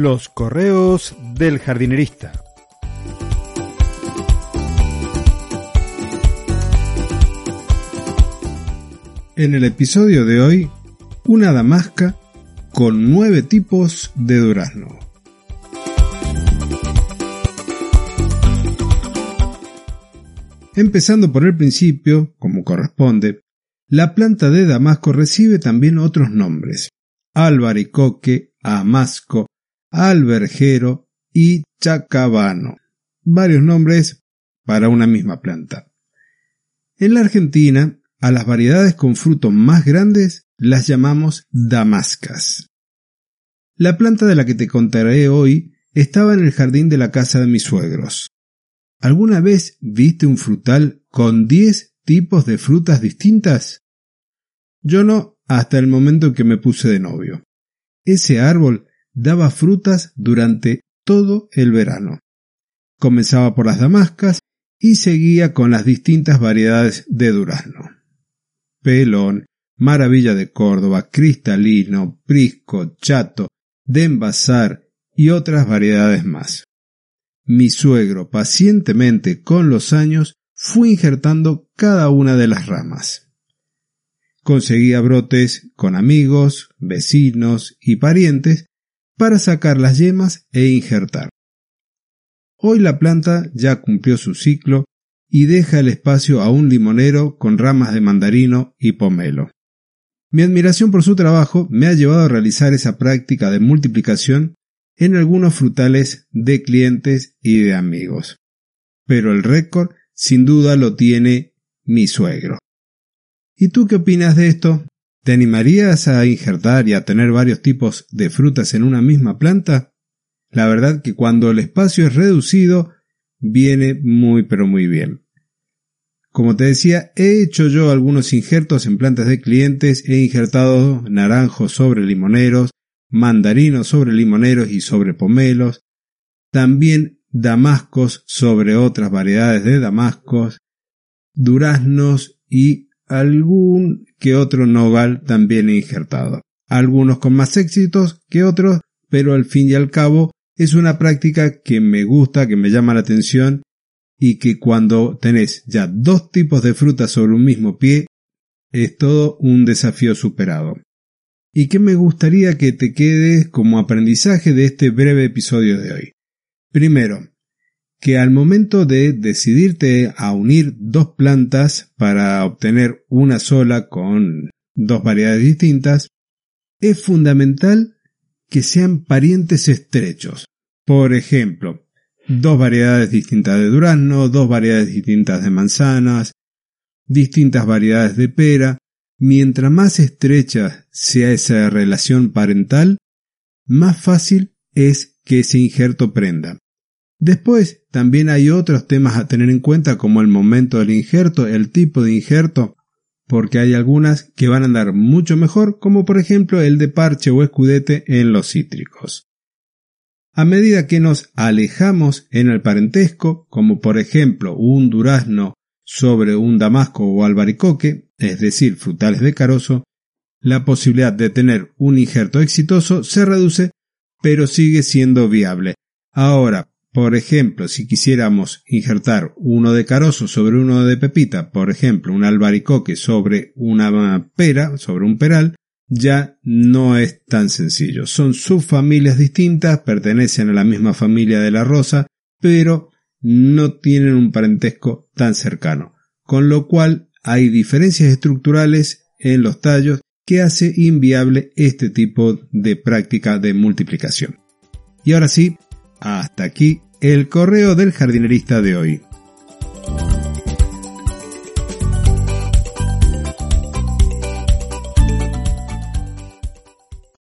Los correos del jardinerista. En el episodio de hoy, una damasca con nueve tipos de durazno. Empezando por el principio, como corresponde, la planta de damasco recibe también otros nombres: albaricoque, amasco, albergero y chacabano. Varios nombres para una misma planta. En la Argentina, a las variedades con frutos más grandes las llamamos damascas. La planta de la que te contaré hoy estaba en el jardín de la casa de mis suegros. ¿Alguna vez viste un frutal con diez tipos de frutas distintas? Yo no, hasta el momento en que me puse de novio. Ese árbol daba frutas durante todo el verano. Comenzaba por las damascas y seguía con las distintas variedades de durazno. Pelón, Maravilla de Córdoba, Cristalino, Prisco, Chato, de envasar y otras variedades más. Mi suegro pacientemente con los años fue injertando cada una de las ramas. Conseguía brotes con amigos, vecinos y parientes para sacar las yemas e injertar. Hoy la planta ya cumplió su ciclo y deja el espacio a un limonero con ramas de mandarino y pomelo. Mi admiración por su trabajo me ha llevado a realizar esa práctica de multiplicación en algunos frutales de clientes y de amigos. Pero el récord sin duda lo tiene mi suegro. ¿Y tú qué opinas de esto? ¿Te animarías a injertar y a tener varios tipos de frutas en una misma planta? La verdad que cuando el espacio es reducido, viene muy pero muy bien. Como te decía, he hecho yo algunos injertos en plantas de clientes, he injertado naranjos sobre limoneros, mandarinos sobre limoneros y sobre pomelos, también damascos sobre otras variedades de damascos, duraznos y algún que otro nogal también injertado. Algunos con más éxitos que otros, pero al fin y al cabo es una práctica que me gusta, que me llama la atención y que cuando tenés ya dos tipos de frutas sobre un mismo pie es todo un desafío superado. Y que me gustaría que te quedes como aprendizaje de este breve episodio de hoy. Primero, que al momento de decidirte a unir dos plantas para obtener una sola con dos variedades distintas, es fundamental que sean parientes estrechos. Por ejemplo, dos variedades distintas de durazno, dos variedades distintas de manzanas, distintas variedades de pera. Mientras más estrecha sea esa relación parental, más fácil es que ese injerto prenda. Después, también hay otros temas a tener en cuenta como el momento del injerto, el tipo de injerto, porque hay algunas que van a andar mucho mejor, como por ejemplo el de parche o escudete en los cítricos. A medida que nos alejamos en el parentesco, como por ejemplo un durazno sobre un damasco o albaricoque, es decir, frutales de carozo, la posibilidad de tener un injerto exitoso se reduce, pero sigue siendo viable. Ahora, por ejemplo, si quisiéramos injertar uno de carozo sobre uno de pepita, por ejemplo, un albaricoque sobre una pera, sobre un peral, ya no es tan sencillo. Son subfamilias distintas, pertenecen a la misma familia de la rosa, pero no tienen un parentesco tan cercano, con lo cual hay diferencias estructurales en los tallos que hace inviable este tipo de práctica de multiplicación. Y ahora sí, hasta aquí el correo del jardinerista de hoy.